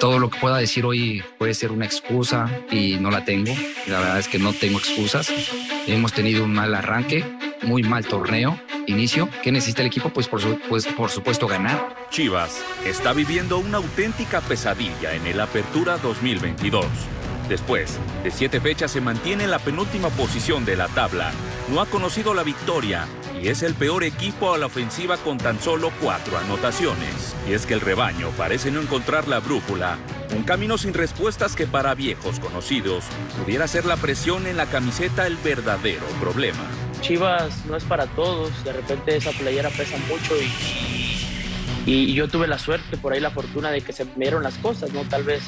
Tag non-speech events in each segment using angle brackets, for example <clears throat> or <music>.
Todo lo que pueda decir hoy puede ser una excusa y no la tengo. La verdad es que no tengo excusas. Hemos tenido un mal arranque, muy mal torneo, inicio. ¿Qué necesita el equipo? Pues por, su, pues supuesto ganar. Chivas está viviendo una auténtica pesadilla en el Apertura 2022. Después de siete fechas se mantiene en la penúltima posición de la tabla. No ha conocido la victoria y es el peor equipo a la ofensiva con tan solo cuatro anotaciones. Y es que el rebaño parece no encontrar la brújula, un camino sin respuestas que para viejos conocidos pudiera ser la presión en la camiseta el verdadero problema. Chivas no es para todos, de repente esa playera pesa mucho y, y yo tuve la suerte, por ahí la fortuna de que se me dieron las cosas, ¿no? Tal vez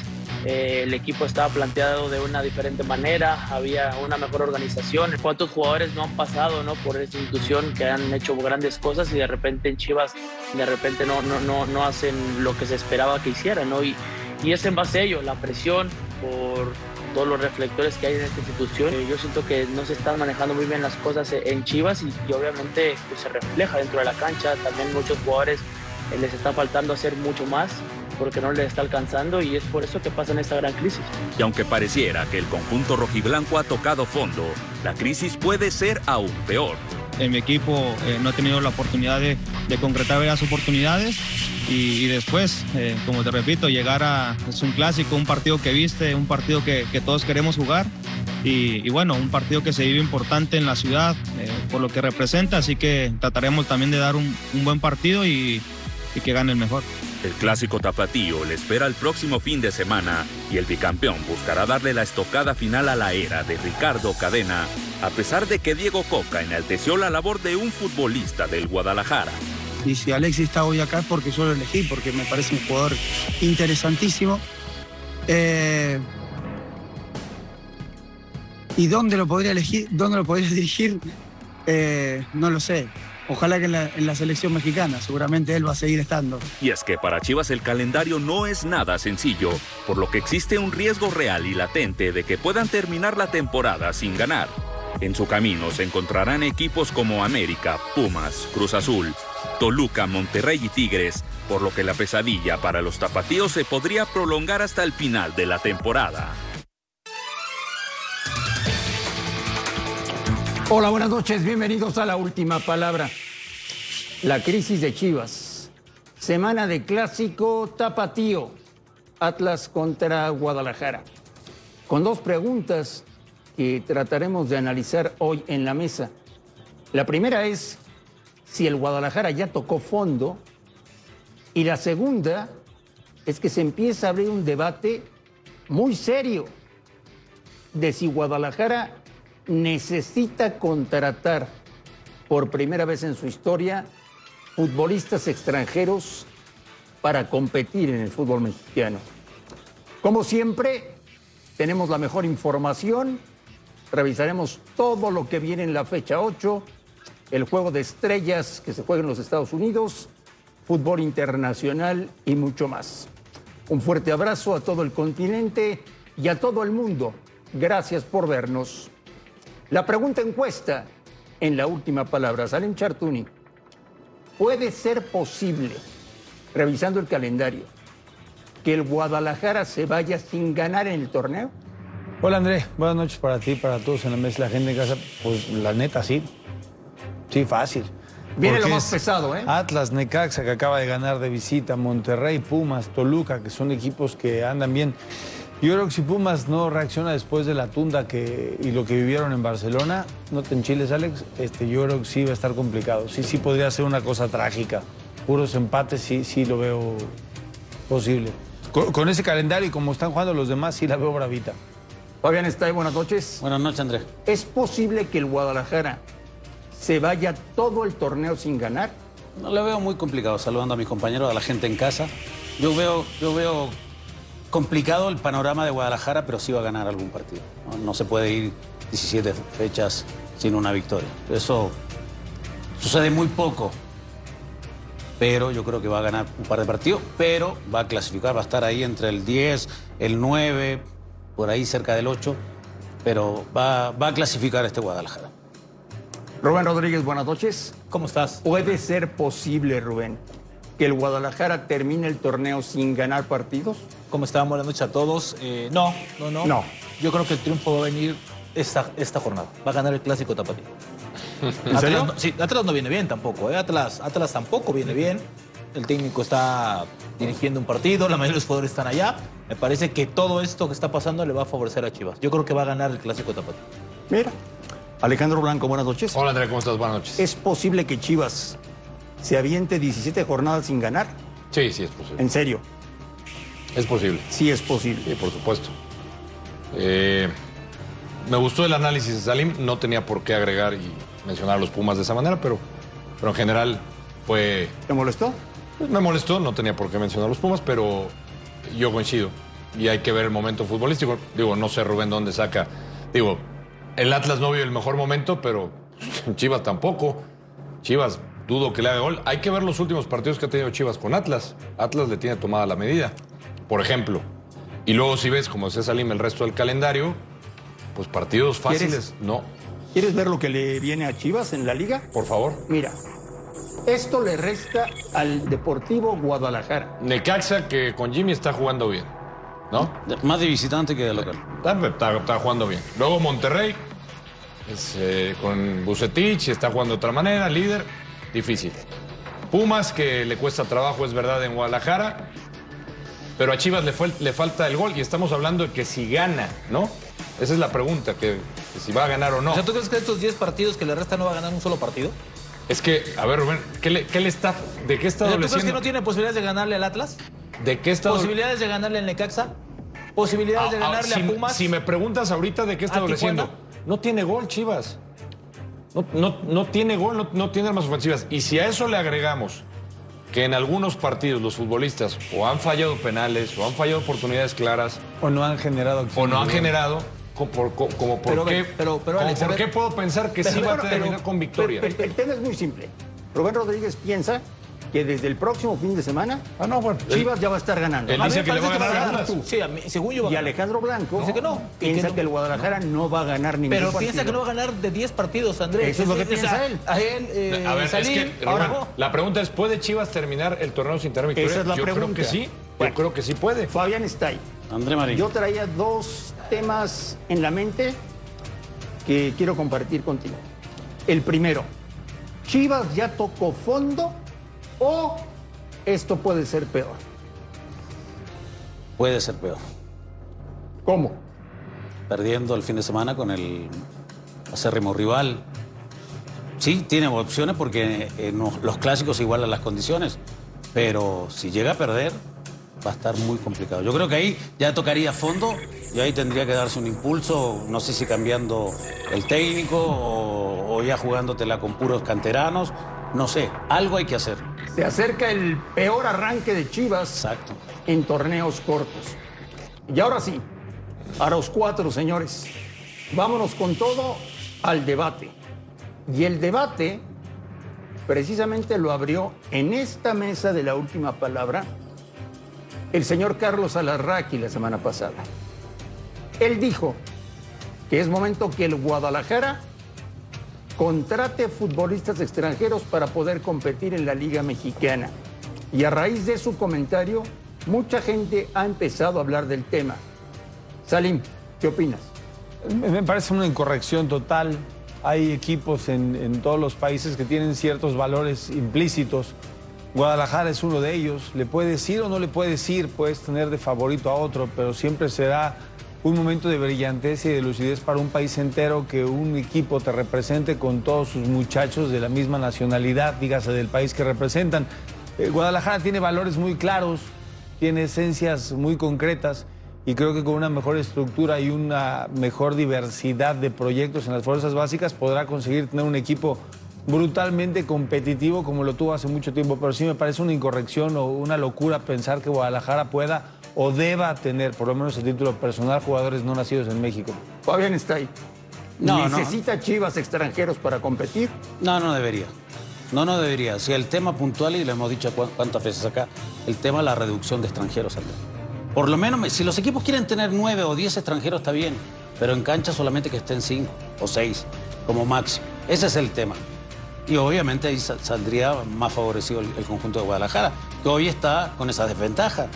eh, el equipo estaba planteado de una diferente manera, había una mejor organización. ¿Cuántos jugadores no han pasado ¿no? por esta institución que han hecho grandes cosas y de repente en Chivas de repente no, no, no, no hacen lo que se esperaba que hicieran? ¿no? Y, y es en base a ello, la presión por todos los reflectores que hay en esta institución. Eh, Yo siento que no se están manejando muy bien las cosas en Chivas y, y obviamente pues, se refleja dentro de la cancha. También muchos jugadores les está faltando hacer mucho más porque no les está alcanzando y es por eso que pasa en esta gran crisis. Y aunque pareciera que el conjunto rojiblanco ha tocado fondo, la crisis puede ser aún peor. En mi equipo eh, no he tenido la oportunidad de, de concretar las oportunidades y, y después, eh, como te repito, llegar a es un clásico, un partido que viste, un partido que, que todos queremos jugar y, y, bueno, un partido que se vive importante en la ciudad eh, por lo que representa, así que trataremos también de dar un, un buen partido y, y que gane el mejor. El clásico tapatío le espera el próximo fin de semana y el bicampeón buscará darle la estocada final a la era de Ricardo Cadena, a pesar de que Diego Coca enalteció la labor de un futbolista del Guadalajara. Y si Alexis está hoy acá es porque yo lo elegí, porque me parece un jugador interesantísimo. Eh, ¿Y dónde lo podría elegir? ¿Dónde lo podría <laughs> dirigir? Eh, no lo sé. Ojalá que en la, selección mexicana, seguramente él va a seguir estando. Y es que para Chivas el calendario no es nada sencillo, por lo que existe un riesgo real y latente de que puedan terminar la temporada sin ganar. En su camino se encontrarán equipos como América, Pumas, Cruz Azul, Toluca, Monterrey y Tigres, por lo que la pesadilla para los tapatíos se podría prolongar hasta el final de la temporada. Hola, buenas noches, bienvenidos a la última palabra. La crisis de Chivas. Semana de clásico tapatío. Atlas contra Guadalajara. Con dos preguntas que trataremos de analizar hoy en la mesa. La primera es si el Guadalajara ya tocó fondo. Y la segunda es que se empieza a abrir un debate muy serio de si Guadalajara necesita contratar por primera vez en su historia futbolistas extranjeros para competir en el fútbol mexicano. Como siempre, tenemos la mejor información, revisaremos todo lo que viene en la fecha 8, el juego de estrellas que se juega en los Estados Unidos, fútbol internacional y mucho más. Un fuerte abrazo a todo el continente y a todo el mundo. Gracias por vernos. La pregunta encuesta en la última palabra, Salen Chartuni. ¿Puede ser posible, revisando el calendario, que el Guadalajara se vaya sin ganar en el torneo? Hola André, buenas noches para ti, para todos en la mesa, la gente en casa. Pues la neta, sí. Sí, fácil. Viene Porque lo más pesado, ¿eh? Atlas, Necaxa, que acaba de ganar de visita, Monterrey, Pumas, Toluca, que son equipos que andan bien. Yo creo que si Pumas no reacciona después de la tunda que, y lo que vivieron en Barcelona, no te enchiles, Alex, este, yo creo que sí va a estar complicado. Sí, sí podría ser una cosa trágica. Puros empates, sí, sí lo veo, posible. Con, con ese calendario y como están jugando los demás, sí la veo bravita. Fabián está ahí, buenas noches. Buenas noches, Andrés. ¿Es posible que el Guadalajara se vaya todo el torneo sin ganar? No le veo muy complicado, saludando a mis compañeros, a la gente en casa. Yo veo, yo veo complicado el panorama de Guadalajara, pero sí va a ganar algún partido. No, no se puede ir 17 fechas sin una victoria. Eso sucede muy poco. Pero yo creo que va a ganar un par de partidos, pero va a clasificar, va a estar ahí entre el 10, el 9, por ahí cerca del 8, pero va, va a clasificar este Guadalajara. Rubén Rodríguez, buenas noches. ¿Cómo estás? ¿Puede ser posible, Rubén, que el Guadalajara termine el torneo sin ganar partidos? ¿Cómo están? Buenas noches a todos. Eh, no, no, no. No. Yo creo que el triunfo va a venir esta, esta jornada. Va a ganar el clásico tapatío. <laughs> ¿En serio? Atlas, no- sí, Atlas no viene bien tampoco. ¿eh? Atlas, Atlas tampoco viene bien. El técnico está dirigiendo un partido, la mayoría de los jugadores están allá. Me parece que todo esto que está pasando le va a favorecer a Chivas. Yo creo que va a ganar el clásico tapatío. Mira. Alejandro Blanco, buenas noches. Hola André, ¿cómo estás? Buenas noches. ¿Es posible que Chivas se aviente 17 jornadas sin ganar? Sí, sí es posible. En serio, Es posible. sí es posible. Sí, por supuesto. Eh, me gustó el análisis de Salim. No tenía por qué agregar y mencionar a los Pumas de esa manera, pero, pero en general fue... ¿Te molestó? pues, me molestó, no tenía por qué mencionar a los Pumas, pero yo coincido. Y hay que ver el momento futbolístico. Digo, no sé Rubén dónde saca. Digo, el Atlas no vio el mejor momento, pero <laughs> Chivas tampoco. Chivas, dudo que le haga gol. Hay que ver los últimos partidos que ha tenido Chivas con Atlas. Atlas le tiene tomada la medida, por ejemplo. Y luego si ves, como decía Salim, el resto del calendario, pues partidos fáciles, ¿Quieres? no. ¿Quieres ver lo que le viene a Chivas en la liga? Por favor. Mira, esto le resta al Deportivo Guadalajara. Necaxa, que con Jimmy está jugando bien, ¿no? Más de visitante que de local. Está, está- está jugando bien. Luego Monterrey, es, eh, con Bucetich, está jugando de otra manera, líder, difícil. Pumas, que le cuesta trabajo, es verdad, en Guadalajara. Pero a Chivas le, fue- le falta el gol y estamos hablando de que si gana, ¿no? Esa es la pregunta, que, que si va a ganar o no. O sea, ¿tú crees que estos 10 partidos que le restan no va a ganar un solo partido? Es que, a ver, Rubén, ¿qué le, qué le está, ¿de qué está O sea, ¿Tú crees que no tiene posibilidades de ganarle al Atlas? ¿De qué está ¿Posibilidades de ganarle al Necaxa? ¿Posibilidades de Ah, ah, ganarle si, a Pumas? si me preguntas ahorita de qué está ¿A adoleciendo, no tiene gol, Chivas. No, no- no tiene gol, no, no tiene armas ofensivas. Y si a eso le agregamos que en algunos partidos los futbolistas o han fallado penales o han fallado oportunidades claras O no han generado o no han generado, por, como por Pero, qué, pero- pero, como Alex, a por ver. qué puedo pensar que Pero sí va a terminar pero- con victoria. pero- pero el tema es muy simple. Rubén Rodríguez piensa que desde el próximo fin de semana ah, no, bueno. Chivas ya va a estar ganando. Él A mí dice me que le va a parece ganar a ganar. Atlas. Sí, a mí- según yo va a Y. Alejandro Blanco Dice que no, que- piensa que el Guadalajara no. va a ganar ningún Pero partido. piensa que no va a ganar de 10 partidos, Andrés. Eso es lo que piensa él. A él, eh, A ver, Salim, es que, ahora la pregunta es, ¿puede Chivas terminar el torneo sin tener victoria? Esa es la Yo creo pregunta. que sí, Bueno. yo creo que sí puede. Fabián está ahí. André Marín. Yo traía dos temas en la mente que quiero compartir contigo. El primero, ¿Chivas ya tocó fondo o esto puede ser peor? Puede ser peor. ¿Cómo? Perdiendo el fin de semana con el acérrimo rival. Sí, tiene opciones porque en los- los clásicos igualan las condiciones. Pero si llega a perder, va a estar muy complicado. Yo creo que ahí ya tocaría fondo y ahí tendría que darse un impulso, no sé si cambiando el técnico o, o ya jugándotela con puros canteranos. No sé, algo hay que hacer. Se acerca el peor arranque de Chivas Exacto. en torneos cortos. Y ahora sí, a los cuatro, señores, vámonos con todo al debate. Y el debate precisamente lo abrió en esta mesa de la última palabra el señor Carlos Alarraqui la semana pasada. Él dijo que es momento que el Guadalajara contrate futbolistas extranjeros para poder competir en la Liga Mexicana. Y a raíz de su comentario, mucha gente ha empezado a hablar del tema. Salim, ¿qué opinas? Me parece una incorrección total. Hay equipos en, en todos los países que tienen ciertos valores implícitos. Guadalajara es uno de ellos. Le puedes ir o no le puedes ir, puedes tener de favorito a otro, pero siempre será un momento de brillantez y de lucidez para un país entero que un equipo te represente con todos sus muchachos de la misma nacionalidad, dígase del país que representan. Eh, Guadalajara tiene valores muy claros, tiene esencias muy concretas y creo que con una mejor estructura y una mejor diversidad de proyectos en las fuerzas básicas podrá conseguir tener un equipo brutalmente competitivo como lo tuvo hace mucho tiempo, pero sí me parece una incorrección o una locura pensar que Guadalajara pueda o deba tener, por lo menos el título personal, jugadores no nacidos en México. Fabián está ahí. No, no. ¿Necesita Chivas extranjeros para competir? No, no debería. No, no debería. Si el tema puntual, y lo hemos dicho cu- cuántas veces acá, el tema de la reducción de extranjeros. Andrés. Por lo menos, si los equipos quieren tener nueve o diez extranjeros, está bien. Pero en cancha solamente que estén cinco o seis, como máximo. Ese es el tema. Y obviamente ahí sa- saldría más favorecido el, el conjunto de Guadalajara, que hoy está con esa desventaja.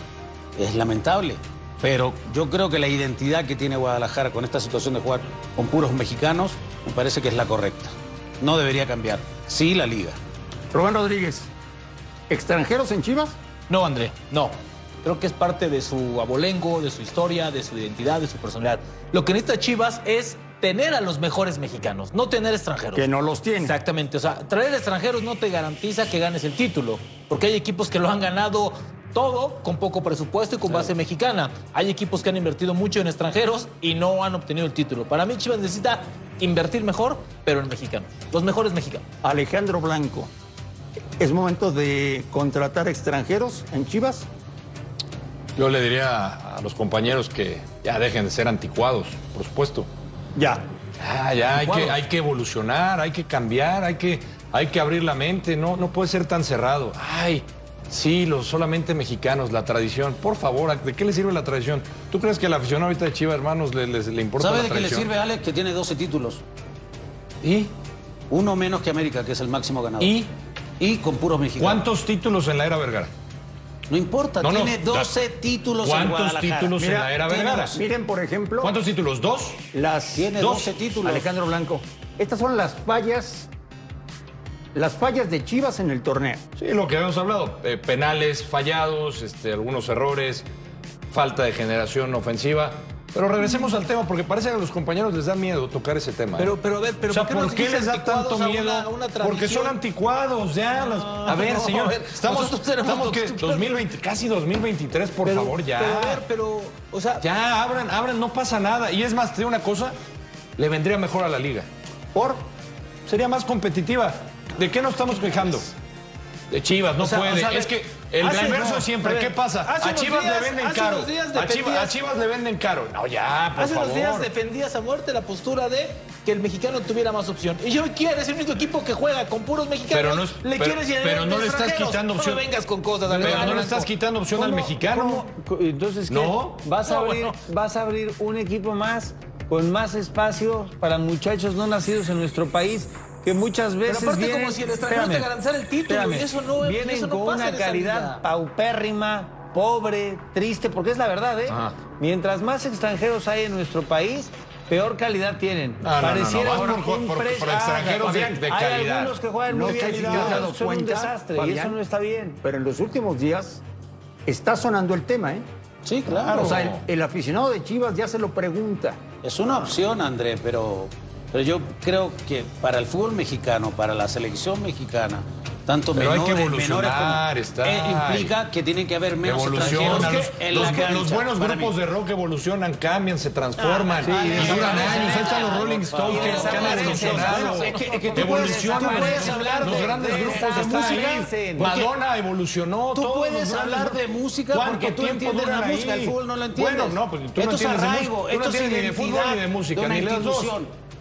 Es lamentable. Pero yo creo que la identidad que tiene Guadalajara con esta situación de jugar con puros mexicanos, me parece que es la correcta. No debería cambiar. Sí, la liga. Rubén Rodríguez, ¿extranjeros en Chivas? No, André, no. Creo que es parte de su abolengo, de su historia, de su identidad, de su personalidad. Lo que necesita Chivas es tener a los mejores mexicanos, no tener extranjeros. Que no los tiene. Exactamente. O sea, traer extranjeros no te garantiza que ganes el título, porque hay equipos que lo han ganado todo con poco presupuesto y con base mexicana. Hay equipos que han invertido mucho en extranjeros y no han obtenido el título. Para mí Chivas necesita invertir mejor, pero en mexicanos. Los mejores mexicanos. Alejandro Blanco, ¿es momento de contratar extranjeros en Chivas? Yo le diría a los compañeros que ya dejen de ser anticuados, por supuesto. Ya. Ah, ya hay que, hay que evolucionar, hay que cambiar, hay que, hay que abrir la mente, no, no puede ser tan cerrado. Ay, sí, los solamente mexicanos, la tradición. Por favor, ¿de qué le sirve la tradición? ¿Tú crees que al aficionado ahorita de Chivas, hermanos, le, les- le importa ¿Sabe la de qué le sirve, Alex? Que tiene 12 títulos. ¿Y? Uno menos que América, que es el máximo ganador. ¿Y? Y con puros mexicanos. ¿Cuántos títulos en la era Vergara? No importa, No, no, tiene 12 títulos en ¿Cuántos Guadalajara. títulos en la era tiene Vergara? dos. Miren, por ejemplo, ¿Cuántos títulos? ¿Dos? las Tiene dos- 12 títulos. Alejandro Blanco, estas son las fallas, las fallas de Chivas en el torneo. Sí, lo que habíamos hablado. eh, penales fallados, este, algunos errores, falta de generación ofensiva. Pero regresemos al tema, porque parece que a los compañeros les da miedo tocar ese tema. ¿eh? Pero, pero a ver, pero o sea, ¿por qué ¿por nos qué les da tanto a miedo? una- a una Porque son anticuados, ya. las- a ver, no, señor, a ver, estamos, estamos nosotros- 2020, casi 2023, por Pero- favor, ya. Pero a ver, pero, o sea, Ya, abran, abran, no pasa nada. Y es más, te digo una cosa, le vendría mejor a la liga. ¿Por? Sería más competitiva. ¿De qué nos estamos quejando? De Chivas, no O sea, puede. o sea, es que el inverso no, siempre, ver, ¿qué pasa? A Chivas días- le venden hace caro. unos días A Chivas, a Chivas le venden caro. No, ya, por Hace favor. unos días defendías a muerte la postura de que el mexicano tuviera más opción. Y yo quiero, es el único equipo que juega con puros mexicanos. Pero no es- le pero- quieres pero no le estás quitando opción. No vengas con cosas. Pero no le estás quitando opción al ¿Cómo- mexicano. cómo- Entonces, ¿qué? No. ¿Vas, a No, abrir, bueno. ¿Vas a abrir un equipo más con más espacio para muchachos no nacidos en nuestro país que muchas Pero veces aparte vienen, como si el extranjero te garantizara el título. espérame, y eso no, vienen eso no con pasa una calidad paupérrima, pobre, triste, porque es la verdad, ¿eh? Mientras más extranjeros hay en nuestro país, peor calidad tienen. No, no, no, Pareciera un- por- por- un por- pre- por extranjeros de- de Hay calidad. algunos que juegan No muy bien y dado son un cuenta, desastre y eso no está bien. Pero en los últimos días está sonando el tema, ¿eh? Sí, claro. O sea, el, el aficionado de Chivas ya se lo pregunta. Es una opción, André, pero, pero yo creo que para el fútbol mexicano, para la selección mexicana, tanto Pero hay menores, que menores evolucionar, como- está. eh, implica que tienen que haber menos extranjeros los, en los- la cancha, los buenos grupos mí. de rock evolucionan, cambian, se transforman Ah, sí, y sí, duran sí, años. Ahí están los Rolling Stones que, que han Bueno, evolucionado. es que- es que tú puedes- evolucionan. los de- grandes de grupos están música, Madonna evolucionó. Tú puedes hablar de música ¿Cuánto porque tú entiendes la música, el fútbol no lo entiendes. Bueno, no, pues tú no es entiendes de ni de fútbol ni de música, de ni las dos.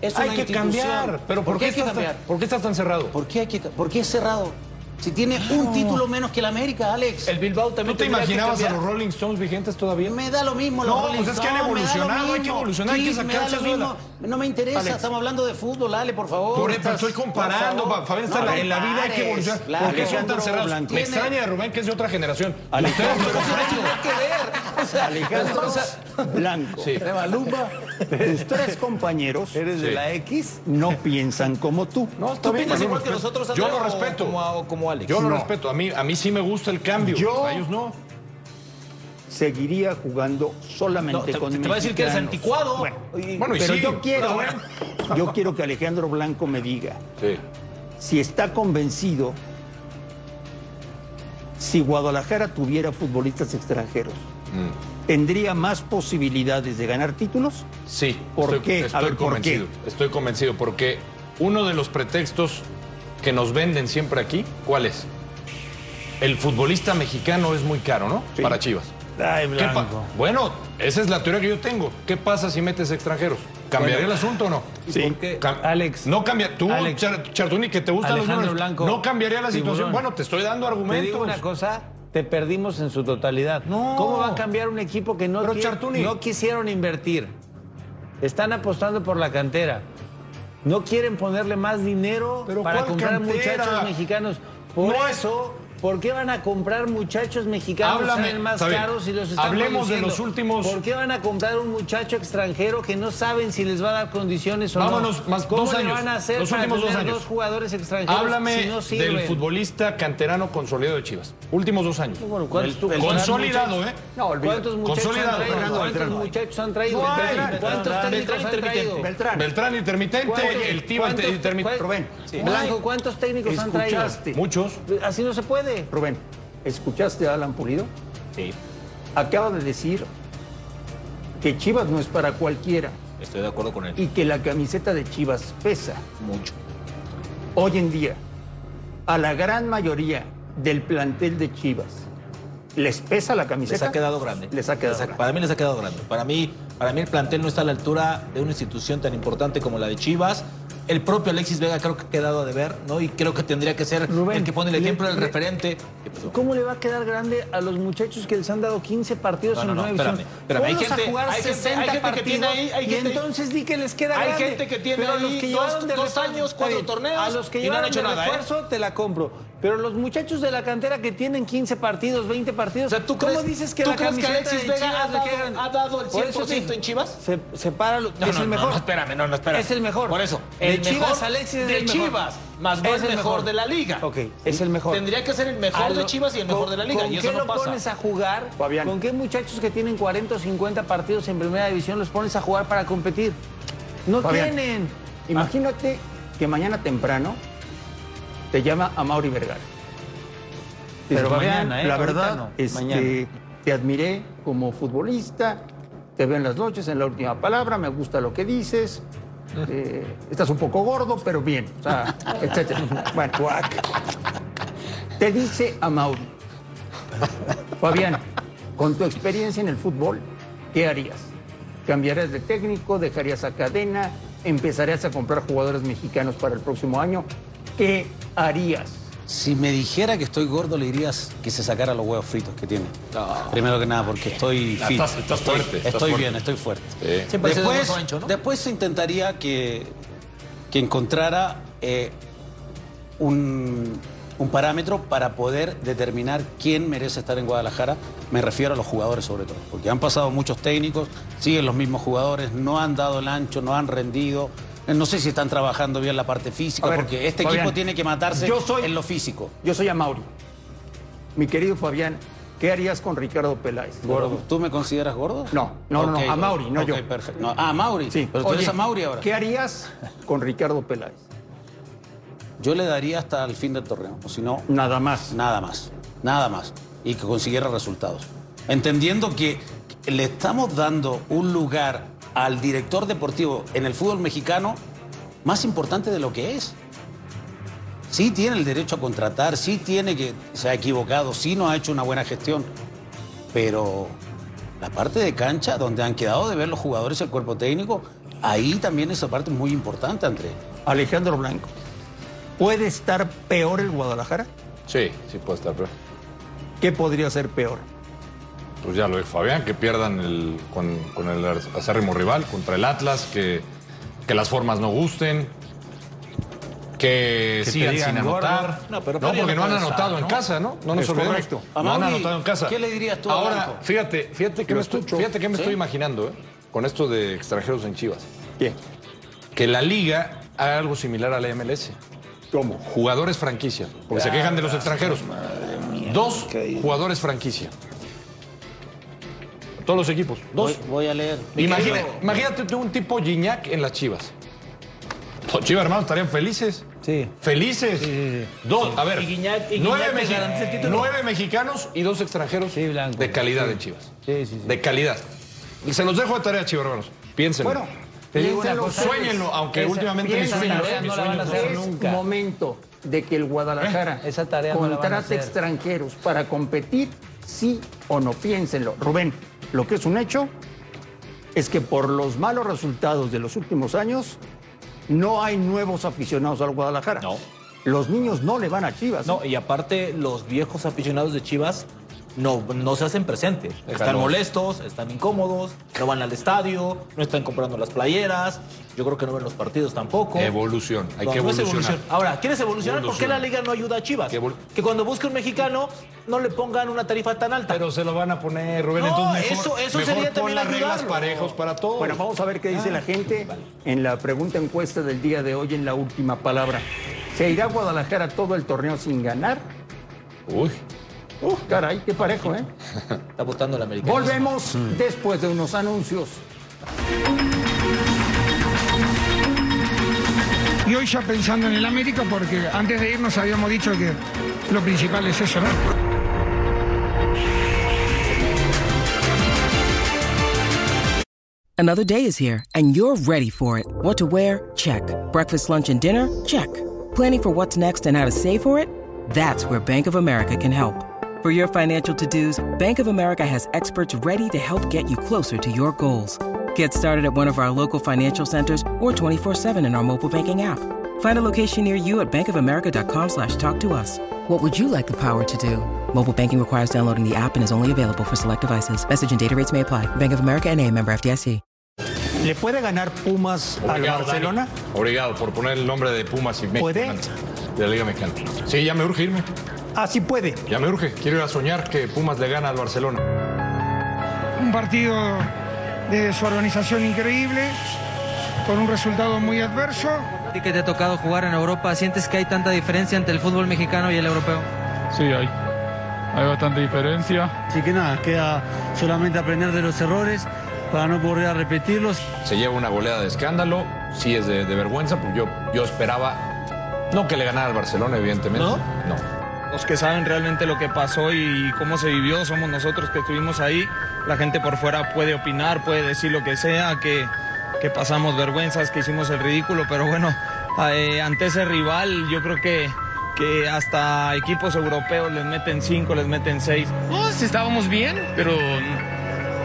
Es Hay una que institución. cambiar. Pero ¿por, ¿Por qué, qué hay que estás tan- cambiar? ¿por qué estás tan cerrado? ¿Por qué, hay que, ¿Por qué es cerrado? Si tiene un título menos que el América, Alex. El Bilbao también ¿Tú te imaginabas a los Rolling Stones vigentes todavía? Me da lo mismo los No, Rolling pues es que han evolucionado, hay que evolucionar, hay que Kiss, me da sacarse de la- mismo. No me interesa, Alex. estamos hablando de fútbol, Ale, por favor. Por eso estoy comparando, Por favor. Fabián, está No en la- en la vida hay que evolucionar. claro. ¿Por qué son tan cerrados? Blanco. Me extraña de Rubén, que es de otra generación. Eso no tiene nada que ver. Alejandro Blanco. Sí. de Maluma. Tus tres compañeros ¿Eres de Sí. la X? no piensan como tú. No, ¿Tú está bien. opinas yo lo igual que respeto. nosotros, Yo lo respeto. Como, a- como Alex. Yo lo No. respeto. A mí, a mí sí me gusta el cambio. Yo- A ellos no. Seguiría jugando solamente No, te, con te va a decir que eres anticuado. Bueno, Y- Bueno, y pero sí, yo quiero, bueno. yo quiero que Alejandro Blanco me diga Sí. si está convencido si Guadalajara tuviera futbolistas extranjeros, ¿tendría más posibilidades de ganar títulos? Sí. ¿Por estoy, qué? A ver, ¿por convencido. Estoy convencido porque uno de los pretextos que nos venden siempre aquí, ¿cuál es? El futbolista mexicano es muy caro, ¿no? Para Chivas. Ay, ¿Qué Blanco. bueno, esa es la teoría que yo tengo. ¿Qué pasa si metes extranjeros? ¿Cambiaría Bueno. el asunto o no? Sí. Alex. No cambia. Tú, Alex. Char- Chartuni, que te gustan los números, Blanco. No cambiaría la situación. Tiburón. Bueno, te estoy dando Te argumentos. digo una cosa, te perdimos en su totalidad. No. ¿Cómo va a cambiar un equipo que no, Pero, no quisieron invertir? Están apostando por la cantera. No quieren ponerle más dinero para ¿cuál comprar cantera? muchachos mexicanos. Por No es- eso, ¿por qué van a comprar muchachos mexicanos Háblame, salen más bien. caros y los están Hablemos de los últimos- ¿Por qué van a comprar un muchacho extranjero que no saben si les va a dar condiciones o Vámonos, no? más ¿Cómo dos le años, van a hacer los para últimos dos tener años. dos jugadores extranjeros Háblame si no del sirven? futbolista canterano consolidado de Chivas. Últimos dos años. Bueno, ¿cuántos tu- Consolidado? ¿eh? No. ¿Cuántos muchachos Consolidado, han traído? Fernando ¿Cuántos Beltrán. muchachos han traído? No hay. ¿Cuántos Beltrán técnicos han traído? Beltrán. Beltrán intermitente, ¿Cuántos- el cuántos- intermitente. cuál- Rubén, Blanco, ¿cuántos técnicos han traído? Muchos. Así no se puede. Rubén, ¿escuchaste a Alan Pulido? Sí, Acaba de decir que Chivas no es para cualquiera estoy de acuerdo con él. y que la camiseta de Chivas pesa. Mucho. Hoy en día, a la gran mayoría del plantel de Chivas, ¿les pesa la camiseta? Les ha quedado grande. Les ha quedado Les ha- grande. Para mí les ha quedado grande. Para mí, para mí el plantel no está a la altura de una institución tan importante como la de Chivas. El propio Alexis Vega creo que ha quedado a deber, ¿no? Y creo que tendría que ser Rubén, el que pone el le- ejemplo, el le- referente. ¿Qué pasó? ¿Cómo le va a quedar grande a los muchachos que les han dado 15 partidos No, en no, división? espérame, espérame, hay gente- a jugar hay gente- 60 hay gente que tiene ahí- hay y gente- entonces di que les queda Hay grande. gente que tiene Pero ahí los que dos- de dos años, cuatro bien, torneos A los que y no han hecho de nada, ¿eh? refuerzo te la compro. Pero los muchachos de la cantera que tienen 15 partidos, 20 partidos, O sea, ¿tú ¿cómo crees- dices que tú la crees que Alexis Vega ha dado- ha el Por eso 100% en Chivas? Se, separa, lo- No, es no, el mejor. No, espérame, no, no, espérame. Es el mejor. Por eso. De el Chivas, mejor Alexis es de el mejor. Chivas, más no Es el mejor mejor. de la liga. Ok, es el mejor. Tendría que ser el mejor de Chivas y el mejor ¿con- de la liga. ¿Con Y qué eso no lo pasa. pones a jugar? Fabián. ¿Con qué muchachos que tienen 40 o 50 partidos en primera división los pones a jugar para competir? No Fabián. tienen. Imagínate que mañana temprano te llama a Mauri Vergara. Pero Fabián, mañana, ¿eh? la verdad no, es mañana. que te admiré como futbolista, te veo en las noches, en la última palabra, me gusta lo que dices. <laughs> eh, estás un poco gordo, pero bien, o sea, <laughs> etcétera. Bueno, te dice a Mauri, Fabián, con tu experiencia en el fútbol, ¿qué harías? ¿Cambiarías de técnico? ¿Dejarías a cadena? ¿Empezarías a comprar jugadores mexicanos para el próximo año? ¿Qué harías? Si me dijera que estoy gordo, le dirías que se sacara los huevos fritos que tiene. Primero que nada, porque estoy fit. Estás- estás estoy, fuerte, estás estoy fuerte. bien, estoy fuerte. Sí. Siempre sido Después, ancho, ¿no? después intentaría que, que encontrara eh, un, un parámetro para poder determinar quién merece estar en Guadalajara. Me refiero a los jugadores sobre todo, porque han pasado muchos técnicos, siguen los mismos jugadores, no han dado el ancho, no han rendido. Eh, No sé si están trabajando bien la parte física, ver, porque este Fabián, equipo tiene que matarse yo soy- en lo físico. Yo soy a Mauri. Mi querido Fabián, ¿qué harías con Ricardo Peláez? Gordo. ¿Tú me consideras gordo? No, no, no, Ok, no, a Mauri, no ok, yo. perfecto. No, ah, Mauri. Sí, Pero tú Oye, eres a Mauri ahora. ¿Qué harías con Ricardo Peláez? Yo le daría hasta el fin del torneo, o si no, Nada más. nada más, nada más. Y que consiguiera resultados. Entendiendo que le estamos dando un lugar al director deportivo en el fútbol mexicano más importante de lo que es. Sí tiene el derecho a contratar, sí tiene que, se ha equivocado, sí no ha hecho una buena gestión, pero la parte de cancha, donde han quedado de ver los jugadores y el cuerpo técnico, ahí también esa parte es muy importante, André. Alejandro Blanco. ¿Puede estar peor el Guadalajara? Sí, sí puede estar, pero ¿Qué podría ser peor? Pues ya lo dijo Fabián, que pierdan el, con, con el acérrimo rival contra el Atlas, que, que las formas no gusten, que, te sigan sin anotar. No, pero no, Pereira porque no han estar, anotado en ¿no? casa, ¿no? No nos Es olvidemos. correcto. A No han anotado en casa. ¿qué le dirías tú a Ahora, Blanco? fíjate, fíjate que me estoy, fíjate que me ¿Sí? estoy imaginando, ¿eh? Con esto de extranjeros en Chivas. ¿Qué? Que la liga haga algo similar a la MLS. ¿Cómo? Jugadores franquicia, porque se quejan de los extranjeros. Dos jugadores franquicia. Todos los equipos. Dos. Voy, voy a leer. Imagina- imagínate tú un tipo Gignac en las Chivas. Los Chivas hermanos estarían felices. Sí. Felices. Dos, a ver, Y Guiñac- y nueve, Guiñac mexi- nueve mexicanos y dos extranjeros Sí, Blanco. de calidad Sí. en Chivas. Sí, sí, sí. De calidad. Se los dejo de tarea, Chivas, hermanos. Piénsenlo. Bueno, Te digo una piénsenlo. Suéñenlo, aunque Esa- últimamente mis sueños, no la van a Es momento de que el Guadalajara Esa tarea contrate extranjeros para competir, sí o no. Piénsenlo. Rubén, lo que es un hecho es que por los malos resultados de los últimos años, no hay nuevos aficionados al Guadalajara. No. Los niños no le van a Chivas. No, y aparte los viejos aficionados de Chivas no, no se hacen presentes. Están molestos, están incómodos, no van al estadio, no están comprando las playeras. Yo creo que no ven los partidos tampoco. Evolución. Hay No, que no evolucionar. evolución. Ahora, ¿quieres evolucionar? ¿Por qué la liga no ayuda a Chivas? Que cuando busque un mexicano no le pongan una tarifa tan alta. Pero se lo van a poner, Rubén. No, entonces mejor, eso- eso mejor sería pon también las reglas parejos para todos. Bueno, vamos a ver qué dice la gente en la pregunta encuesta del día de hoy en la última palabra. ¿Se irá a Guadalajara todo el torneo sin ganar? Uy. Uh, caray, qué parejo, ¿eh? <laughs> Está votando el americano. Volvemos después de unos anuncios. Y hoy ya pensando en el América, porque antes de irnos habíamos dicho que lo principal es eso, ¿no? Another day is here, and you're ready for it. What to wear? Check. Breakfast, lunch, and dinner? Check. Planning for what's next and how to save for it? That's where Bank of America can help. For your financial to dos, Bank of America has experts ready to help get you closer to your goals. Get started at one of our local financial centers or 24-7 in our mobile banking app. Find a location near you at bankofamerica.com slash talk to us. What would you like the power to do? Mobile banking requires downloading the app and is only available for select devices. Message and data rates may apply. Bank of America and a member FDIC. ¿Le puede ganar Pumas al Barcelona? Dani. Obrigado por poner el nombre de Pumas y México. ¿Puede? De la Liga Mexicana. Sí, ya me urge irme. Ah, sí puede. Ya me urge. Quiero ir a soñar que Pumas le gana al Barcelona. Un partido de su organización increíble, con un resultado muy adverso. ¿A ti que te ha tocado jugar en Europa, sientes que hay tanta diferencia entre el fútbol mexicano y el europeo? Sí, hay. Hay bastante diferencia. Así que nada, queda solamente aprender de los errores para no volver a repetirlos. Se lleva una goleada de escándalo. Sí es de, de vergüenza, porque yo, yo esperaba no que le ganara al Barcelona, evidentemente. ¿No? No. Los que saben realmente lo que pasó y cómo se vivió somos nosotros que estuvimos ahí. La gente por fuera puede opinar, puede decir lo que sea, que, que pasamos vergüenzas, que hicimos el ridículo, pero bueno, <laughs> eh, ante ese rival yo creo que, que hasta equipos europeos les meten cinco, les meten seis. Pues estábamos bien, pero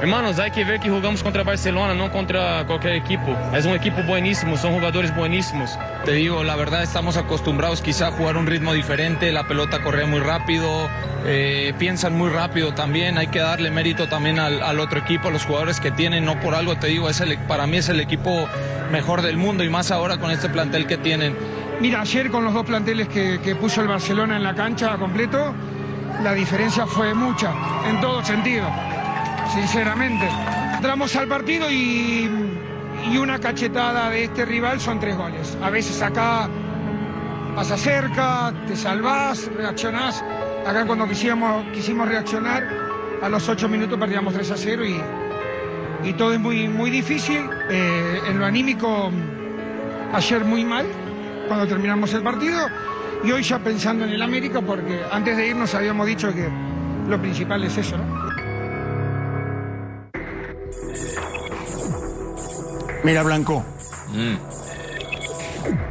hermanos, hay que ver que jugamos contra Barcelona, no contra cualquier equipo. Es un equipo buenísimo, son jugadores buenísimos. Te digo, la verdad estamos acostumbrados quizá a jugar un ritmo diferente, la pelota corre muy rápido, eh, piensan muy rápido también, hay que darle mérito también al, al otro equipo, a los jugadores que tienen, no por algo te digo, es el, para mí es el equipo mejor del mundo y más ahora con este plantel que tienen. Mira, ayer con los dos planteles que, que puso el Barcelona en la cancha completo, la diferencia fue mucha, en todo sentido, sinceramente. Entramos al partido y, y una cachetada de este rival son tres goles. A veces acá pasa cerca, te salvás, reaccionás. Acá cuando quisimos, quisimos reaccionar, a los ocho minutos perdíamos 3 a 0 y, y todo es muy, muy difícil. Eh, en lo anímico, ayer muy mal, cuando terminamos el partido, y hoy ya pensando en el América, porque antes de irnos habíamos dicho que lo principal es eso, ¿no? Mira, Blanco.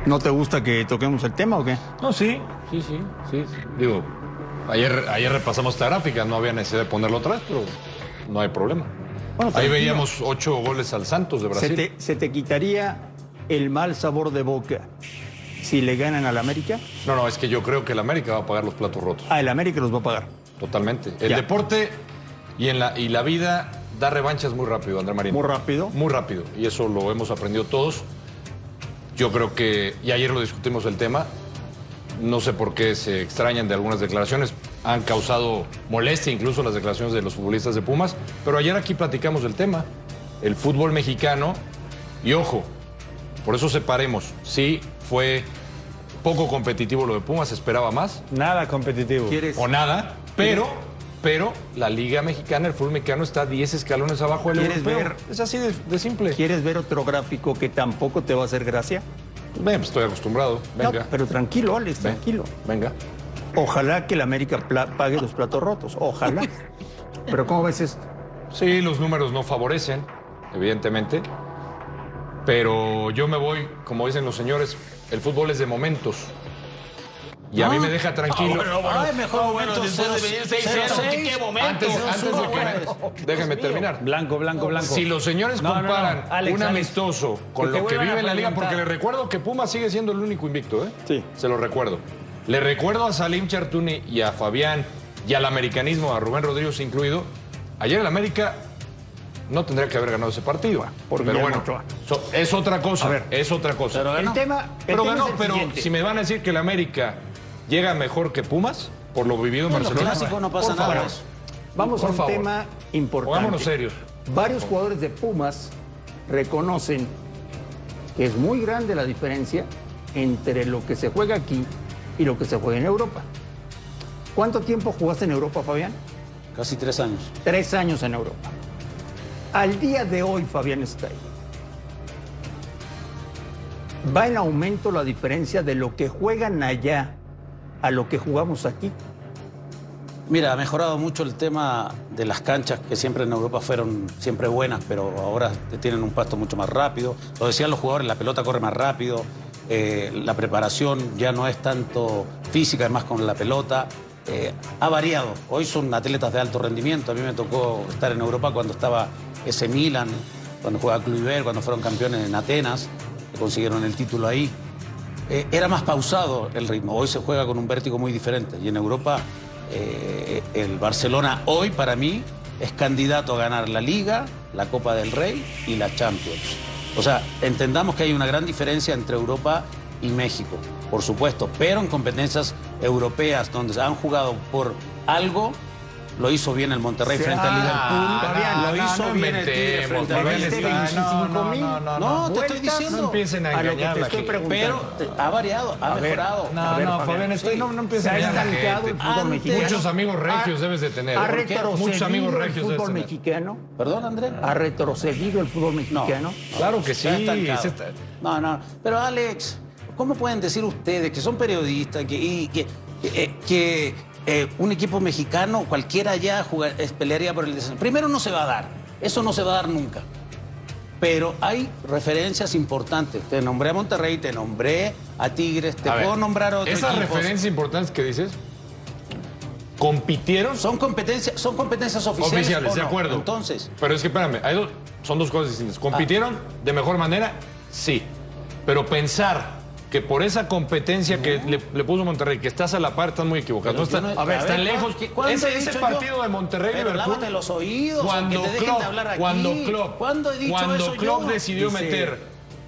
¿No te gusta que toquemos el tema o qué? No, sí, sí, sí, sí. Digo, ayer, ayer repasamos esta gráfica, no había necesidad de ponerlo atrás, pero no hay problema. Bueno, Ahí veíamos ocho goles al Santos de Brasil. ¿Se te, se te quitaría el mal sabor de boca si le ganan al América? No, no, es que yo creo que el América va a pagar los platos rotos. Ah, el América los va a pagar. Totalmente. El Ya. deporte y, en la, y la vida da revanchas muy rápido, André Marín. Muy rápido. Muy rápido. Y eso lo hemos aprendido todos. Yo creo que, y ayer lo discutimos el tema, no sé por qué se extrañan de algunas declaraciones, han causado molestia incluso las declaraciones de los futbolistas de Pumas, pero ayer aquí platicamos del tema, el fútbol mexicano, y ojo, por eso separemos, sí fue poco competitivo lo de Pumas, esperaba más. Nada competitivo. O nada, pero, pero la Liga Mexicana, el fútbol mexicano está 10 escalones abajo del ¿Quieres europeo. ver? Es así de, de simple. ¿Quieres ver otro gráfico que tampoco te va a hacer gracia? Ven, pues estoy acostumbrado. Venga. No, pero tranquilo, Alex, tranquilo. Venga. Ojalá que el América pague los platos rotos. Ojalá. <laughs> pero ¿cómo ves esto? Sí, los números no favorecen, evidentemente. Pero yo me voy, como dicen los señores, el fútbol es de momentos. Y a mí me deja tranquilo. Ah, bueno, bueno. Ay, mejor momento después de venir 6-0. ¿En qué momento? Antes, antes de que déjenme terminar. Blanco, blanco, blanco. Si los señores No, no, no. comparan Alex, un Alex, amistoso con que te lo que vuelvan vive en la liga, preguntar. porque les recuerdo que Puma sigue siendo el único invicto, ¿eh? Sí. Se lo recuerdo. Le recuerdo a Salim Chartuni y a Fabián y al americanismo, a Rubén Rodríguez incluido. Ayer el América no tendría que haber ganado ese partido. por pero Guillermo bueno, Ochoa. so- es otra cosa. A ver. es otra cosa. Pero ganó. El tema- el pero tema ganó, es el pero siguiente. si me van a decir que el América llega mejor que Pumas, por lo vivido en En los Barcelona. clásicos no pasa por nada. favor. Vamos Por a un favor. tema importante. Pongámonos serios. Varios jugadores de Pumas reconocen que es muy grande la diferencia entre lo que se juega aquí y lo que se juega en Europa. ¿Cuánto tiempo jugaste en Europa, Fabián? Casi tres años. Tres años en Europa. Al día de hoy, Fabián está ahí. ¿Va en aumento la diferencia de lo que juegan allá a lo que jugamos aquí? Mira, ha mejorado mucho el tema de las canchas que siempre en Europa fueron siempre buenas, pero ahora tienen un pasto mucho más rápido. Lo decían los jugadores, la pelota corre más rápido, eh, la preparación ya no es tanto física, es más con la pelota. Eh, ha variado. Hoy son atletas de alto rendimiento. A mí me tocó estar en Europa cuando estaba ese Milan, cuando jugaba Kluivert, cuando fueron campeones en Atenas, que consiguieron el título ahí. Eh, era más pausado el ritmo. Hoy se juega con un vértigo muy diferente. Y en Europa, eh, el Barcelona hoy para mí es candidato a ganar la Liga, la Copa del Rey y la Champions. O sea, entendamos que hay una gran diferencia entre Europa y México, por supuesto, pero en competencias europeas donde han jugado por algo. Lo hizo bien el Monterrey Sí, frente al ah, Liverpool. Fabián, lo no, hizo no bien el Tigre frente al no, no, no, no, No, te estoy diciendo. no empiecen a a lo que engañar te estoy preguntando. Pero ha variado, ha ver, mejorado. No, no, Fabián, estoy- sí. no, no empieces Se a ha engañar el fútbol Antes- mexicano. Muchos amigos regios Ha- debes de tener. ¿Ha ¿eh? Muchos retrocedido amigos el regios debes fútbol mexicano? Perdón, André. ¿Ha retrocedido el fútbol mexicano? Claro que sí. No, no. Pero Alex, ¿cómo pueden decir ustedes que son periodistas que, y que, eh, que, eh, un equipo mexicano, cualquiera ya jugar, pelearía por el descenso? Primero no se va a dar. Eso no se va a dar nunca. Pero hay referencias importantes. Te nombré a Monterrey, te nombré a Tigres, te A ver, puedo nombrar a otros Esas equipos. referencias importantes que dices, ¿compitieron? Son competencias, son competencias oficiales. Oficiales, de acuerdo. Entonces, Pero es que espérame, hay dos- son dos cosas distintas. ¿Compitieron de mejor manera? Sí. Pero pensar que por esa competencia que le, le puso Monterrey, que estás a la par, estás muy equivocado. No a ver, están ver, lejos. ¿cu- cuándo Ese, partido yo? de Monterrey Pero Liverpool. lávate los oídos, cuando Klopp, de. Cuando Klopp, ¿Cuándo he dicho cuando Klopp decidió Dice- meter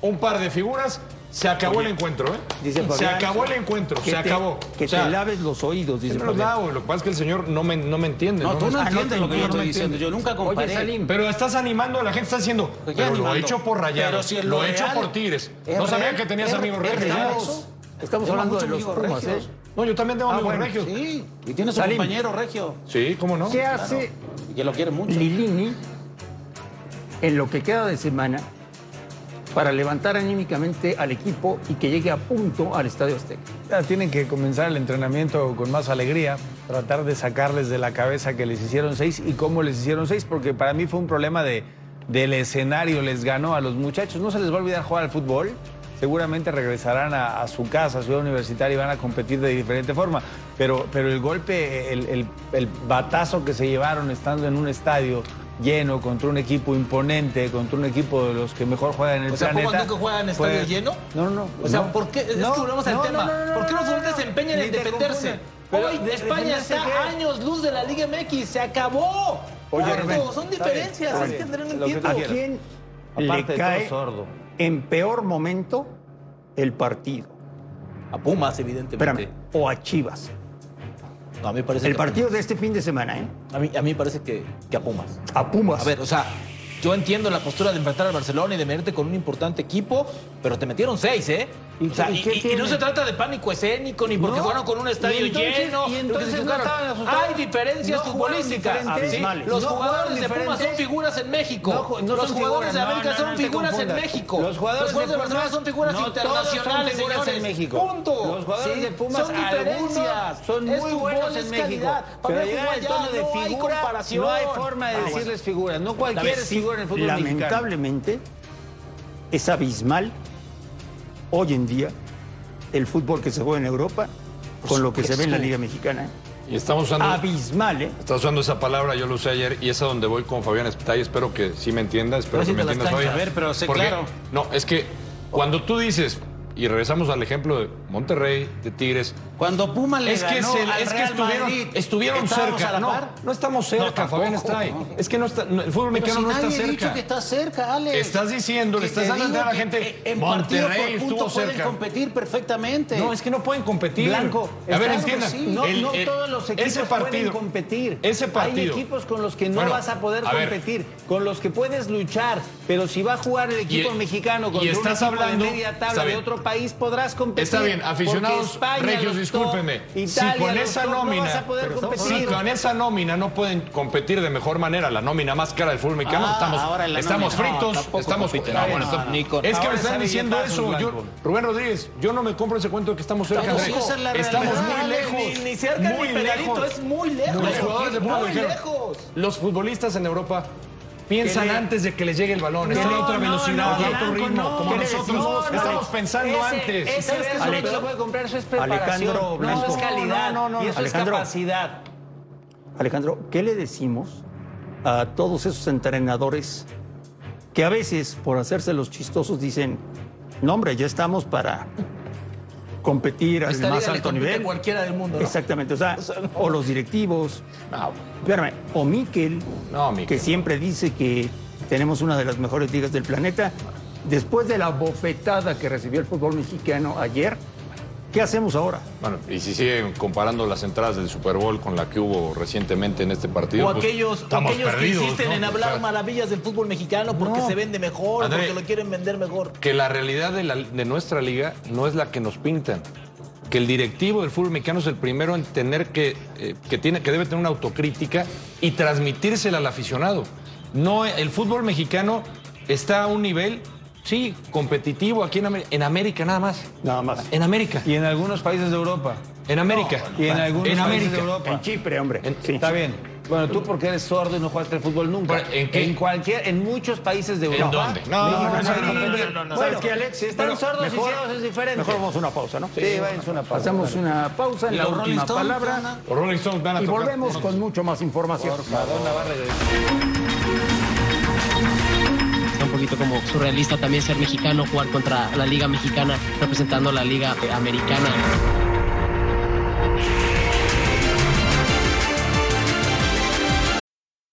un par de figuras, se acabó el encuentro, ¿eh? Dice se Fabián, acabó el encuentro, se te- acabó. Que O sea, te laves los oídos, dice me los Fabián. lavo, lo que pasa es que el señor no me, no me entiende. No, tú no me- entiendes lo que yo no me estoy diciendo. Yo nunca comparé. Oye, Salim, Pero estás animando a la gente, estás diciendo, ¿Qué pero lo he hecho por rayados, si lo he hecho por Tigres. Es No sabía real, que tenías es- amigos es regios. ¿no? Estamos Tengo hablando de los Pumas, ¿eh? regios. No, yo también tengo Ah, amigos bueno, regios. Sí, y tienes un compañero regio. Sí, ¿cómo no? ¿Qué hace Y que lo quiere mucho. Lilini en lo que queda de semana para levantar anímicamente al equipo y que llegue a punto al Estadio Azteca? Ya Tienen que comenzar el entrenamiento con más alegría, tratar de sacarles de la cabeza que les hicieron seis y cómo les hicieron seis, porque para mí fue un problema de, del escenario, les ganó a los muchachos. No se les va a olvidar jugar al fútbol. Seguramente regresarán a, su casa, a Ciudad Universitaria y van a competir de diferente forma. Pero, pero el golpe, el, el- el batazo que se llevaron estando en un estadio lleno contra un equipo imponente, contra un equipo de los que mejor juegan en el O sea, planeta. ¿Pumas nunca juegan en fue- estadio lleno? No, no, no. O sea, no. ¿por qué? Es No, que volvemos al no, tema. no, no, no, ¿Por qué los no, futbolistas se empeñan en defenderse? Pero, Hoy ¿de- España defenderse está qué? años luz de la Liga MX. Se acabó. Oye, Son diferencias. Es que no que entiendo. ¿A quién le cae sordo. en peor momento el partido? A Pumas, evidentemente. Espérame, o a Chivas. No, a mí parece El que- partido de este fin de semana, ¿eh? A mí, a mí parece que, que a Pumas. A Pumas. A ver, o sea, yo entiendo la postura de enfrentar al Barcelona y de meterte con un importante equipo, pero te metieron seis, ¿eh? O sea, ¿y no se trata de pánico escénico ni porque No, fueron con un estadio entonces- lleno. y lo que entonces se no jugaron. estaban asustados. Hay diferencias No jugaron futbolísticas. Los No jugadores jugaron de Pumas son figuras en México. Los jugadores de América son figuras en. México. Los jugadores, de, Barcelona son figuras internacionales, señores. en México. Punto. Los jugadores de Pumas, son diferencias. Son Es muy buenos en México. calidad. Pero llegar al tono de no hay figura, comparación. no hay forma de Ah, bueno. decirles figuras. No es sí, figura en el fútbol mexicano. Lamentablemente, es abismal hoy en día el fútbol que se juega en Europa con lo que se ve en la Liga Mexicana. Y estamos usando. Abismal, ¿eh? Estás usando esa palabra, yo lo usé ayer y es a donde voy con Fabián Espitay. Espero que sí me entienda, espero Pero que me entiendas. Fabián. A ver, pero sé Porque- claro. No, es que cuando tú dices, y regresamos al ejemplo de Monterrey, de Tigres. Cuando Puma le es que, ganó al es que Real estuvieron, Madrid, estuvieron ¿estábamos cerca. a la no, par? no estamos cerca, No. Fabián Estray. Es que no está, no, el fútbol mexicano si no está ha dicho cerca. que está cerca, Alex. Estás diciendo, le Que estás dando a la que gente, En Monterrey partido por punto pueden cerca. competir perfectamente. No, es que no pueden competir. Blanco, a ver, entiendan. sí. No, el- no el- todos los equipos ese partido, pueden competir. Ese partido. Hay equipos con los que no Bueno, vas a poder a ver. competir, con los que puedes luchar, pero si va a jugar el equipo Y- mexicano y contra un estás equipo hablando- de media está tabla de otro país podrás competir. Está bien, aficionados España, regios, discúlpeme. si con esa top, nómina, no vas a poder si competir. con esa nómina no pueden competir de mejor manera, la nómina más cara del fútbol mexicano, Ah, estamos, ahora en la estamos nómina. Fritos, estamos compiten. no, No, bueno, no, está- no, ni con- Es que ahora me están diciendo eso. Yo. Rubén Rodríguez, yo no me compro ese cuento de que estamos cerca. Es la estamos muy lejos. ni- ni cerca ni muy pegadito, lejos. es muy lejos. Los jugadores de lejos. Los futbolistas en Europa piensan le- antes de que les llegue el balón, No, están a otra no, velocidad, no, a otro ritmo, no. como ¿Qué le nosotros. No, no, estamos pensando ese- antes. Ese ¿Sabes qué verso es no lo puede comprar, eso es preparación. Alejandro no, Blanco. eso es calidad. No, no, no, y eso Alejandro. es capacidad. Alejandro, ¿qué le decimos a todos esos entrenadores que a veces, por hacerse los chistosos, dicen, no hombre, ya estamos para competir al más alto nivel? cualquiera del mundo, ¿no? Exactamente, o sea, <laughs> o los directivos, espérame, o Miquel, que siempre dice que tenemos una de las mejores ligas del planeta. Después de la bofetada que recibió el fútbol mexicano ayer, ¿qué hacemos ahora? Bueno, y si siguen comparando las entradas del Super Bowl con la que hubo recientemente en este partido, O pues, aquellos, aquellos que insisten ¿no? en O hablar sea, maravillas del fútbol mexicano porque No. se vende mejor, André, porque lo quieren vender mejor. que la realidad de, la- de nuestra liga no es la que nos pintan. Que el directivo del fútbol mexicano es el primero en tener que, eh, que, tiene, que debe tener una autocrítica y transmitírsela al aficionado. No, el fútbol mexicano está a un nivel, Sí, competitivo aquí en, Amer en América nada más. Nada más. En América. Y en algunos países de Europa. En América. Y en algunos países de Europa. En Chipre, hombre. Sí, está bien. Bueno, tú porque eres sordo y no jugaste al fútbol nunca. ¿En qué? En cualquier, en muchos países de Europa. ¿En dónde? No, no, no, ¿Sabes qué, Alex? Si están sordos y ciegos es diferente. Mejor vamos a una pausa, ¿no? Sí, vamos a una pausa. Hacemos una pausa en la última palabra. Rolling Stones. Y volvemos con mucho más información. Madonna va a regresar un poquito como surrealista también ser mexicano, jugar contra la liga mexicana, representando la liga americana.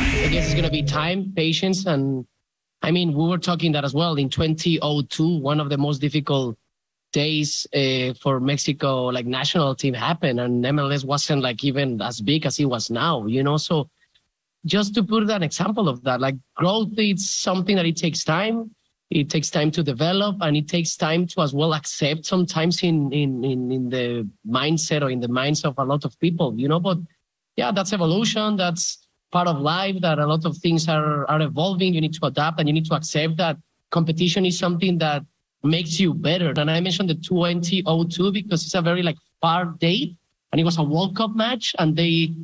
I guess it's going to be time, patience, and I mean, we were talking that as well in 2002. One of the most difficult days uh, for Mexico, like national team, happened, and MLS wasn't like even as big as it was now. You know, so just to put an example of that, like growth, it's something that it takes time. It takes time to develop, and it takes time to as well accept. Sometimes in in in, in the mindset or in the minds of a lot of people, you know. But yeah, that's evolution. That's part of life that a lot of things are, are evolving. You need to adapt and you need to accept that competition is something that makes you better. And I mentioned the 2002 because it's a very like far date and it was a World Cup match and they,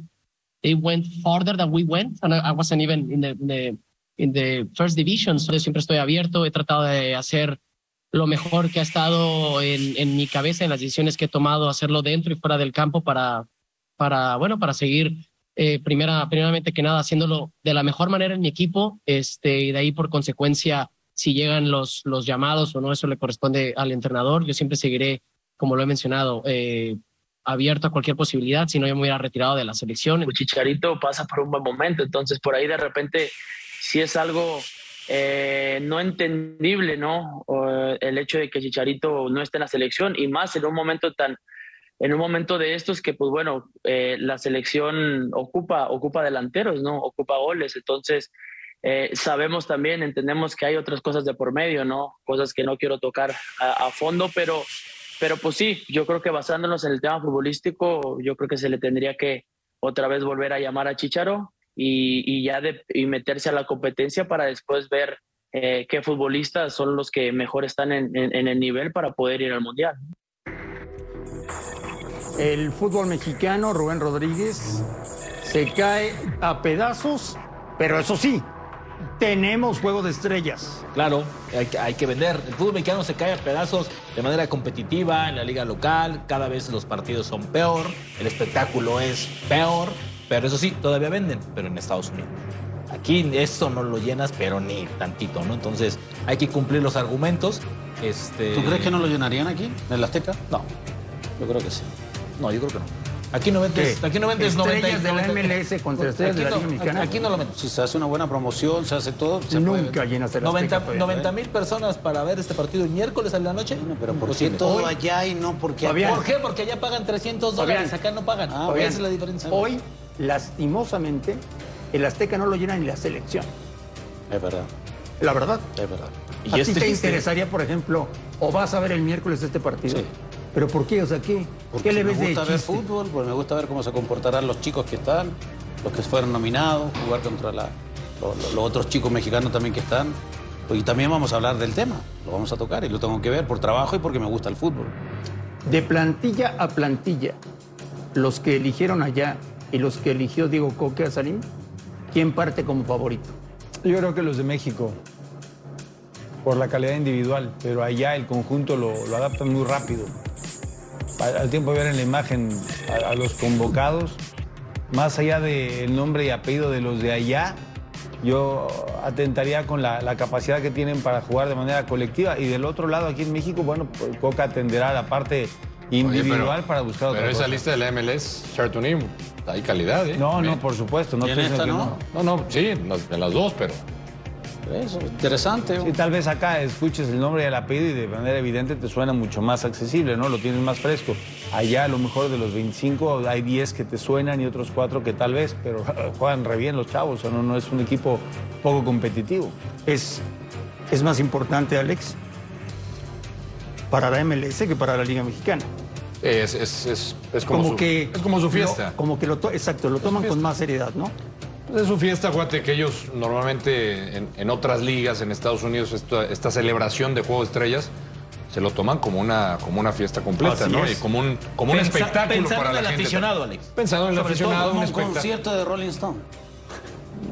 they went farther than we went. And I, I wasn't even in the, in the, in the first division. So siempre estoy abierto. He tratado de hacer lo mejor que ha estado en, en mi cabeza, en las decisiones que he tomado, hacerlo dentro y fuera del campo para, para, bueno, para seguir eh, primera, primeramente que nada, haciéndolo de la mejor manera en mi equipo, este, y de ahí por consecuencia si llegan los, los llamados o no, eso le corresponde al entrenador. Yo siempre seguiré, como lo he mencionado, eh, abierto a cualquier posibilidad, si no yo me hubiera retirado de la selección. Chicharito pasa por un buen momento, entonces por ahí de repente si es algo eh, no entendible, ¿no? el hecho de que Chicharito no esté en la selección y más en un momento tan en un momento de estos que pues bueno eh, la selección ocupa ocupa delanteros no ocupa goles. Entonces eh, sabemos también entendemos que hay otras cosas de por medio no cosas que no quiero tocar a, fondo pero pero pues sí yo creo que basándonos en el tema futbolístico yo creo que se le tendría que otra vez volver a llamar a Chicharo y, ya de, y meterse a la competencia para después ver eh, qué futbolistas son los que mejor están en, en, el nivel para poder ir al Mundial. El fútbol mexicano, Rubén Rodríguez, se cae a pedazos, pero eso sí, tenemos juego de estrellas. Claro, hay que, hay que, vender. El fútbol mexicano se cae a pedazos de manera competitiva en la liga local. Cada vez los partidos son peor, el espectáculo es peor. Pero eso sí, todavía venden, pero en Estados Unidos. Aquí esto no lo llenas, pero ni tantito, ¿no? Entonces hay que cumplir los argumentos. Este... ¿Tú crees que no lo llenarían aquí, en el Azteca? No, yo creo que sí. No, yo creo que no. Aquí no vendes, aquí no vendes 90 de la MLS contra estrellas de la Liga Mexicana. Aquí no lo vendes. Si se hace una buena promoción, se hace todo. Se Nunca llenas el 90, 90 mil personas para ver este partido el miércoles a la noche. pero ¿por qué todo allá y no porque? ¿Por qué? Porque allá pagan 300 dólares, acá no pagan. Ah, esa es la diferencia. Hoy lastimosamente, el Azteca no lo llena ni la selección. Es verdad. La verdad. Es verdad. ¿Y ¿A ti te interesaría, por ejemplo, o vas a ver el miércoles este partido? Sí. ¿Pero por qué? O sea, ¿qué, Porque ¿qué le ves me gusta ver fútbol, porque me gusta ver cómo se comportarán los chicos que están, los que fueron nominados, jugar contra la, los, otros chicos mexicanos también que están. Y también vamos a hablar del tema, lo vamos a tocar y lo tengo que ver por trabajo y porque me gusta el fútbol. De plantilla a plantilla, los que eligieron allá y los que eligió Diego Coque a Salim, ¿quién parte como favorito? Yo creo que los de México, por la calidad individual, pero allá el conjunto lo, adaptan muy rápido. Al tiempo de ver en la imagen a, los convocados, más allá del nombre y apellido de los de allá, yo atentaría con la, capacidad que tienen para jugar de manera colectiva. Y del otro lado, aquí en México, bueno, pues Coca atenderá la parte individual para buscar otra Pero esa lista de la MLS, Chartunim, hay calidad, ¿eh? No, no, por supuesto. No, esta, no? no? no, sí, en las dos, pero... Eso, interesante. Sí, tal vez acá escuches el nombre y el apellido y de manera evidente te suena mucho más accesible, ¿no? Lo tienes más fresco. Allá a lo mejor de los 25 hay 10 que te suenan y otros 4 que tal vez, pero <laughs> juegan re bien los chavos, o no, no es un equipo poco competitivo. Es, es más importante, Alex, para la MLS que para la Liga Mexicana. Es, es, es, como, su, que es como su fiesta. como que lo exacto, lo toman con más seriedad, ¿no? Es su fiesta, acuérdate que ellos normalmente en, otras ligas, en Estados Unidos, esta, celebración de Juego de Estrellas se lo toman como una, como una fiesta completa, ¿no? Y como un, como un espectáculo para la gente. Pensando en el aficionado, Alex. Pensando en el aficionado, un, un concierto de Rolling Stone.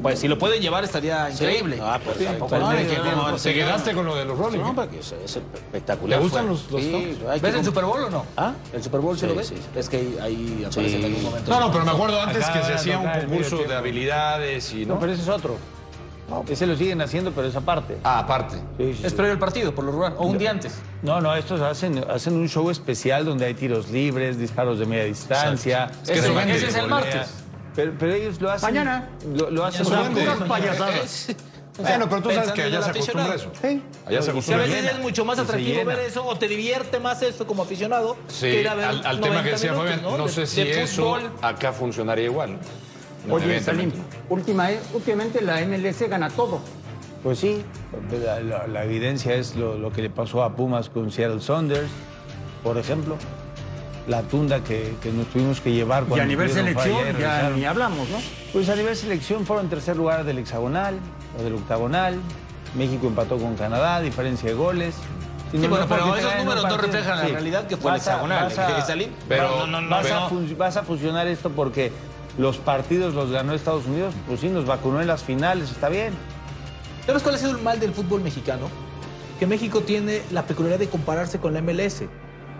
Pues si lo puede llevar estaría increíble. Ah, pues, sí, no, te quedaste con lo de los Rolling. No, porque es, es espectacular. ¿Le gustan los, los sí, ¿Ves el Super Bowl o no? ¿Ah? ¿El Super Bowl sí, lo ves? Es que ahí aparece en algún momento. No, no, pero me acuerdo antes que se hacía un concurso de habilidades y no. No, pero ese es otro. No, ese lo siguen haciendo, pero esa parte. Ah, aparte. es previo al partido, por lo rural, o un día antes. No, no, estos hacen, hacen un show especial donde hay tiros libres, disparos de media distancia. Es que ese es el martes. Pero, pero, ellos lo hacen. Mañana. Lo, lo hacen. Unas payasadas. <laughs> <laughs> Bueno, pero tú sabes que allá se acostumbra eso. Sí. Allá se acostumbra. a veces es mucho más atractivo ver eso o te divierte más eso como aficionado sí, que ir a ver al, al tema que decía Fabián, no, no sé si eso acá funcionaría igual. Oye, Salim, última, últimamente la MLS gana todo. Pues sí, la, la, evidencia es lo, lo, que le pasó a Pumas con Seattle Saunders, por ejemplo la tunda que, nos tuvimos que llevar. Y a nivel selección ya ni hablamos, ¿no? Pues a nivel selección fueron tercer lugar del hexagonal o del octagonal. México empató con Canadá, diferencia de goles. Sí, bueno, pero esos números no reflejan la realidad que fue el hexagonal. Vas a, pero, no, no, vas, a vas a fusionar esto porque los partidos los ganó Estados Unidos, pues sí, nos vacunó en las finales, está bien. ¿Sabes cuál ha sido el mal del fútbol mexicano? Que México tiene la peculiaridad de compararse con la MLS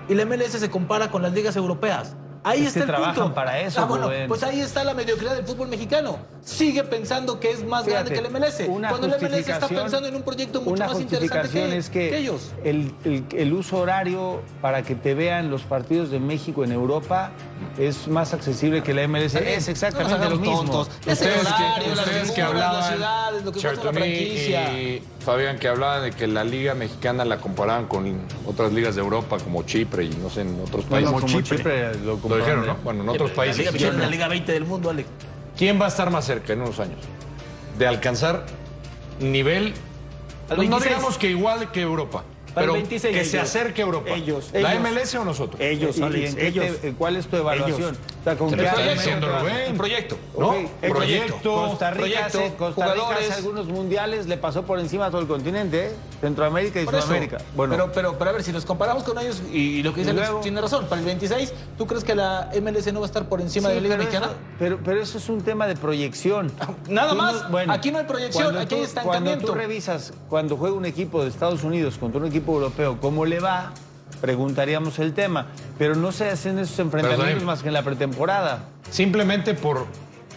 y la MLS se compara con las ligas europeas. Ahí Es está que el trabajan punto. para eso, Ah, bueno, Rubén. pues ahí está la mediocridad del fútbol mexicano. Sigue pensando que es más Fíjate, grande que el MLS. una Cuando el MLS está pensando en un proyecto mucho Una más interesante que, es que, que ellos. El, el- el uso horario para que te vean los partidos de México en Europa es más accesible que la MLS. Es exactamente no nos lo mismo. tontos. Es el Ustedes que- ustedes que figuras, las hablaban, ciudades, lo que cuesta la franquicia. y Fabián, que hablaban de que la liga mexicana la comparaban con otras ligas de Europa como Chipre y no sé, en otros No, países. como Chipre lo Lo comparan, dijeron. ¿no? Bueno, en otros La países. Liga. Mexicana es la Liga 20 del mundo, Alex. ¿Quién va a estar más cerca en unos años? De alcanzar nivel. No, no 26. digamos que igual que Europa, Para el pero 26 que se acerque a Europa. Ellos, ¿La ellos. MLS o nosotros? Ellos, ¿Y- y Alex, en qué ellos. te- ¿Cuál es tu evaluación? O sea, ¿con qué. Un proyecto. ¿No? Ok, el Proyecto. Costa Rica, proyecto, hace, Costa Rica jugadores. hace algunos mundiales le pasó por encima a todo el continente, ¿eh? Centroamérica y Por eso. Sudamérica. Bueno, Pero, pero, pero a ver, si nos comparamos con ellos y, lo que dice Alex luego- tiene razón, para el 26, ¿tú crees que la MLS no va a estar por encima Sí, de la Liga pero Mexicana? eso- pero, pero eso es un tema de proyección. Nada Tú más. Aquí no hay proyección, aquí hay estancamiento. Cuando tú revisas, cuando juega un equipo de Estados Unidos contra un equipo europeo, ¿cómo le va? Preguntaríamos el tema. Pero no se hacen esos enfrentamientos más que en la pretemporada. Simplemente por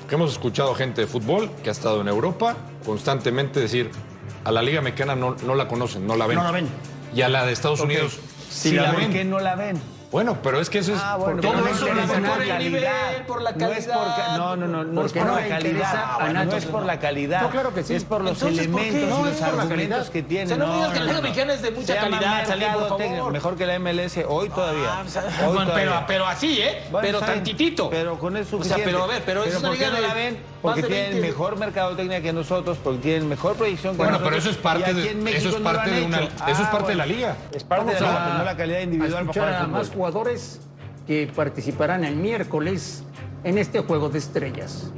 que hemos escuchado gente de fútbol que ha estado en Europa constantemente decir a la Liga Mexicana no, no la conocen, no la ven. No la ven. Y a la de Estados. Unidos Si sí la la ven, ven. ¿qué no la ven? Bueno, pero es que eso es. Ah, bueno, todo pero no eso no interesa es por por la calidad. por la No es por no, no, no, no es Porque por no la calidad. No es por la calidad. No, claro que sí. Es por los Entonces, ¿por elementos No, y los por argumentos que tiene. O sea, no me digas que la Liga no, no. Mexicana es de mucha Se calidad, por favor. Mejor que la MLS hoy todavía. Ah, o sea, Hoy bueno, pero, todavía. pero así, ¿eh? Bueno, pero tantitito. Pero con eso O sea, pero a ver, pero es una ¿por liga de la ven? Porque tienen 20. mejor mercadotecnia que nosotros, porque tienen mejor proyección que Bueno, nosotros. pero eso es parte de- eso es no parte han de una- eso es parte de la bueno. liga. Es parte de la a- no la calidad a individual para escuchar jugar a más jugadores que participarán el miércoles en este juego de estrellas.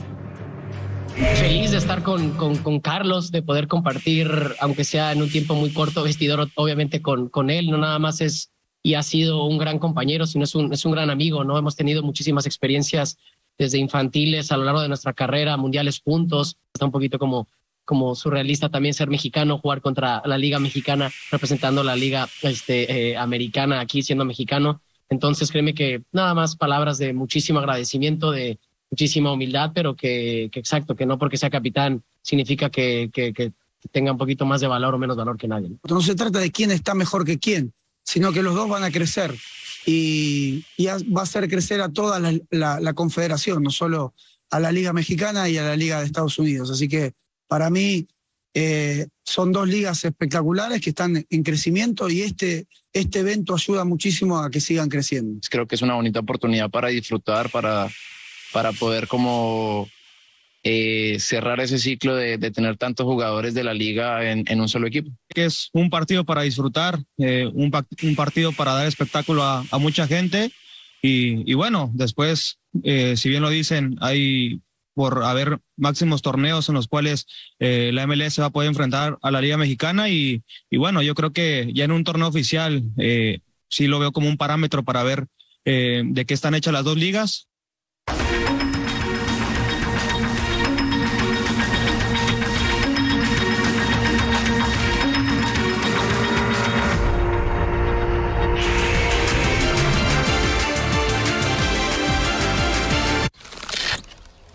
Feliz de estar con, con, con Carlos, de poder compartir, aunque sea en un tiempo muy corto, vestidor, obviamente con, con él. No nada más es y ha sido un gran compañero, sino es un, es un gran amigo. ¿no? Hemos tenido muchísimas experiencias desde infantiles a lo largo de nuestra carrera, mundiales juntos. Está un poquito como, como surrealista también ser mexicano, jugar contra la Liga Mexicana, representando la Liga este, eh, Americana aquí siendo mexicano. Entonces, créeme que nada más palabras de muchísimo agradecimiento, de muchísima humildad, pero que, que exacto, que no porque sea capitán significa que, que, que tenga un poquito más de valor o menos valor que nadie. ¿no? Se trata de quién está mejor que quién, sino que los dos van a crecer y, y va a hacer crecer a toda la confederación, no solo a la Liga Mexicana y a la Liga de Estados Unidos. Así que para mí eh, son dos ligas espectaculares que están en crecimiento y este, este evento ayuda muchísimo a que sigan creciendo. creo que es una bonita oportunidad para disfrutar, para, para poder como eh, cerrar ese ciclo de, tener tantos jugadores de la liga en, un solo equipo. es un partido para disfrutar, eh, un, pa- un partido para dar espectáculo a, mucha gente y, bueno, después, eh, si bien lo dicen, hay por haber máximos torneos en los cuales la MLS va a poder enfrentar a la Liga Mexicana y, bueno, yo creo que ya en un torneo oficial eh, sí lo veo como un parámetro para ver de qué están hechas las dos ligas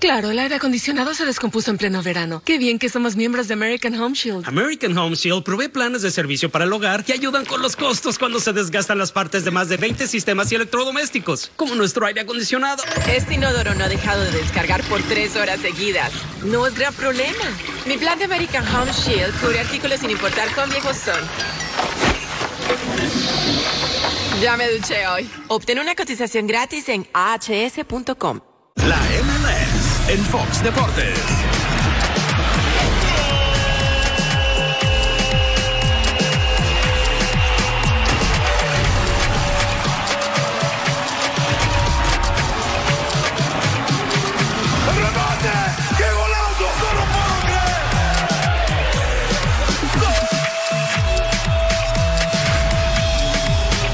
Claro, el aire acondicionado se descompuso en pleno verano. Qué bien que somos miembros de American Home Shield. American Home Shield provee planes de servicio para el hogar que ayudan con los costos cuando se desgastan las partes de más de 20 sistemas y electrodomésticos, como nuestro aire acondicionado. Este inodoro no ha dejado de descargar por tres horas seguidas. No es gran problema. Mi plan de American Home Shield cubre artículos sin importar cuán viejos son. Ya me duché hoy. Obtén una cotización gratis en ahs.com. La MLS en Fox Deportes. ¡Remate! ¡Qué golazo! ¡No lo puedo creer!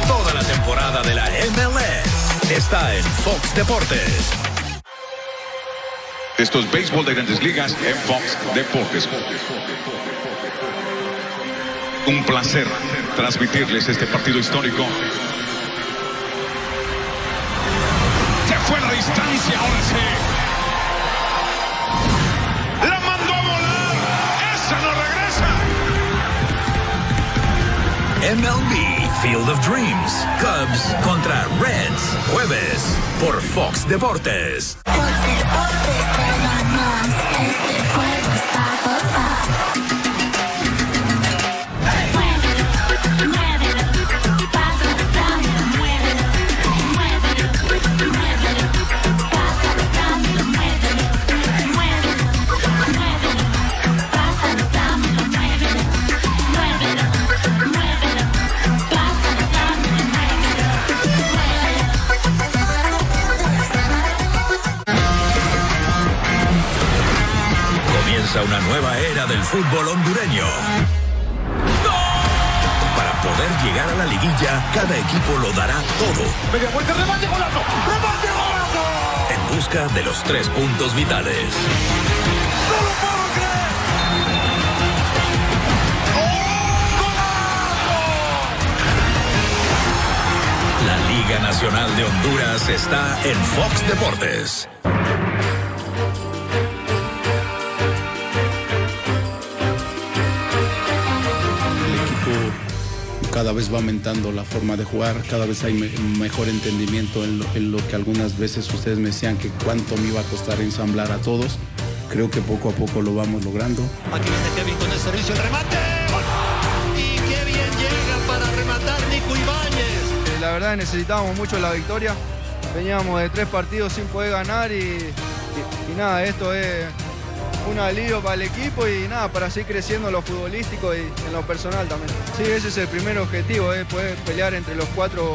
Toda la temporada de la MLS está en Fox Deportes. Esto es béisbol de grandes ligas en Fox Deportes. Un placer transmitirles este partido histórico. Se distancia, ahora sí. La mandó a volar. Esa no regresa. MLB Field of Dreams. Cubs contra Reds. Jueves por Fox Deportes. Otra estrella más, este juego está total. Comienza una nueva era del fútbol hondureño. Para poder llegar a la liguilla, cada equipo lo dará todo. Media vuelta, remate, golazo. Remate, golazo. en busca de los tres puntos vitales. La Liga Nacional de Honduras está en Fox Deportes. Cada vez va aumentando la forma de jugar, cada vez hay me- mejor entendimiento en lo, en lo que algunas veces ustedes me decían que cuánto me iba a costar ensamblar a todos. Creo que poco a poco lo vamos logrando. Aquí viene Kevin con el servicio, el remate. Y qué bien llega para rematar Nico Ibáñez. Eh, La verdad necesitábamos mucho la victoria. Veníamos de tres partidos sin poder ganar y, y- y nada, esto es un alivio para el equipo y nada, para seguir creciendo en lo futbolístico y en lo personal también. Sí, ese es el primer objetivo, es poder pelear entre los cuatro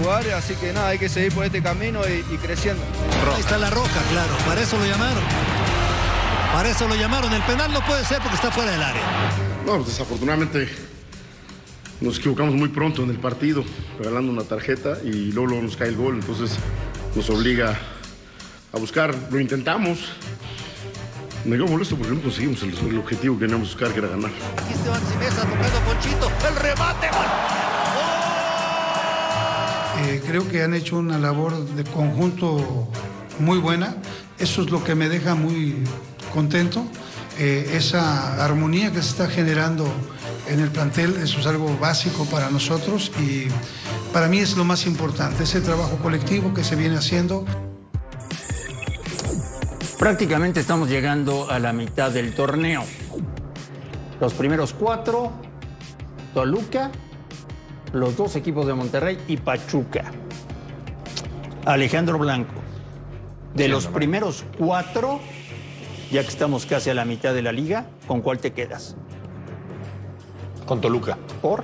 lugares, así que nada, hay que seguir por este camino y, y creciendo. Ahí está la roja, claro. Para eso lo llamaron. Para eso lo llamaron. El penal no puede ser porque está fuera del área. No, pues desafortunadamente nos equivocamos muy pronto en el partido, regalando una tarjeta y luego, luego nos cae el gol, entonces nos obliga a buscar, lo intentamos. Me quedo molesto porque no conseguimos el, el objetivo que queríamos buscar, que era ganar. Aquí Esteban Simeza tocando Ponchito. El remate. gol. Eh, creo que han hecho una labor de conjunto muy buena. Eso es lo que me deja muy contento. Eh, esa armonía que se está generando en el plantel, eso es algo básico para nosotros y para mí es lo más importante, ese trabajo colectivo que se viene haciendo. Prácticamente estamos llegando a la mitad del torneo. Los primeros cuatro, Toluca, los dos equipos de Monterrey y Pachuca. Alejandro Blanco, de los primeros cuatro, ya que estamos casi a la mitad de la liga, ¿con cuál te quedas? Con Toluca. ¿Por?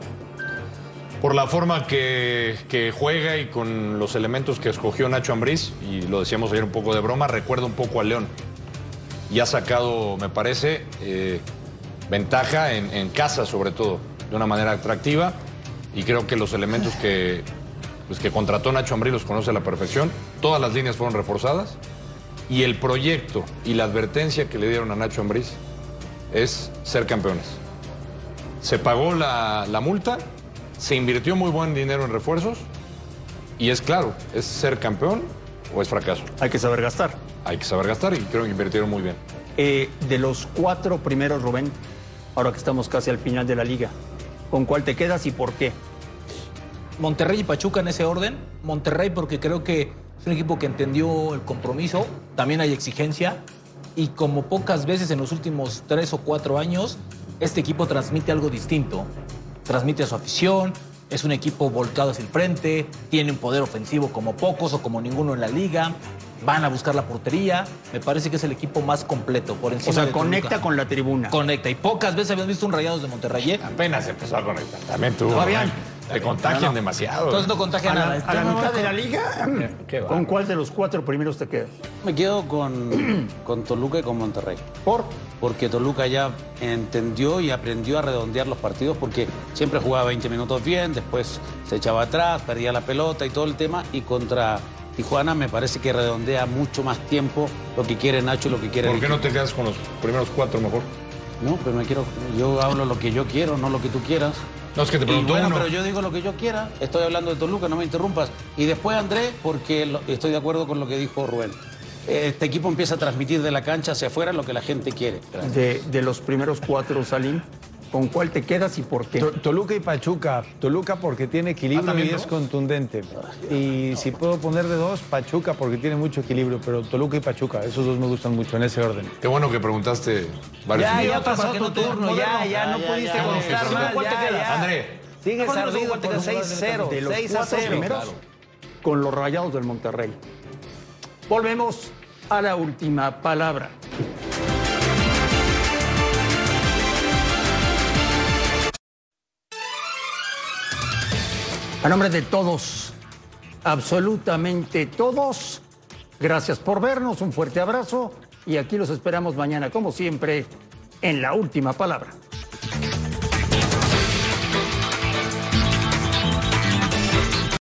Por la forma que, que juega y con los elementos que escogió Nacho Ambriz, y lo decíamos ayer un poco de broma, recuerda un poco a León. Y ha sacado, me parece, eh, ventaja en, en casa sobre todo, de una manera atractiva. Y creo que los elementos que, pues, que contrató Nacho Ambriz los conoce a la perfección. Todas las líneas fueron reforzadas. Y el proyecto y la advertencia que le dieron a Nacho Ambriz es ser campeones. Se pagó la, la multa, se invirtió muy buen dinero en refuerzos y es claro, es ser campeón o es fracaso. Hay que saber gastar. Hay que saber gastar y creo que invirtieron muy bien. Eh, de los cuatro primeros, Rubén, ahora que estamos casi al final de la liga, ¿con cuál te quedas y por qué? Monterrey y Pachuca en ese orden. Monterrey porque creo que es un equipo que entendió el compromiso, también hay exigencia y como pocas veces en los últimos tres o cuatro años, este equipo transmite algo distinto. Transmite a su afición, es un equipo volcado hacia el frente, tiene un poder ofensivo como pocos o como ninguno en la liga, van a buscar la portería, me parece que es el equipo más completo por encima O sea, de conecta Toluca. con la tribuna. Conecta y pocas veces habíamos visto un Rayados de Monterrey. ¿eh? Apenas empezó a conectar. También tú. Fabián. Te contagian No, no. demasiado. Entonces no contagia a la, a la mitad de la liga, Qué. ¿con cuál de los cuatro primeros te quedas? Me quedo con, <clears throat> con Toluca y con Monterrey. ¿Por? Porque Toluca ya entendió y aprendió a redondear los partidos porque siempre jugaba 20 minutos bien, después se echaba atrás, perdía la pelota y todo el tema. Y contra Tijuana me parece que redondea mucho más tiempo lo que quiere Nacho y lo que quiere ¿Por qué no te quedas con los primeros cuatro mejor? No, pero me quiero. Yo hablo lo que yo quiero, no lo que tú quieras. No, es que te Y preguntó bueno, uno. pero yo digo lo que yo quiera. Estoy hablando de Toluca, no me interrumpas. Y después Andrés, porque lo- estoy de acuerdo con lo que dijo Rubén. Este equipo empieza a transmitir de la cancha hacia afuera lo que la gente quiere. De, de los primeros cuatro, Salim, ¿con cuál te quedas y por qué? To- Toluca y Pachuca. Toluca porque tiene equilibrio Ah, ¿también y es contundente. Y si puedo poner de dos, Pachuca porque tiene mucho equilibrio, pero Toluca y Pachuca, esos dos me gustan mucho en ese orden. Qué bueno que preguntaste varios Ya, minutos. ya pasó tu turno, ya, ya, no pudiste contestar mal, ¿Cuál te ya, queda? ya. André. Sigues ¿Cuál de los ardido por te queda? 6-0, De los 6 a cuatro 0. primeros, con los rayados del Monterrey. Volvemos a la última palabra. A nombre de todos, absolutamente todos, gracias por vernos, un fuerte abrazo y aquí los esperamos mañana, como siempre, en la última palabra.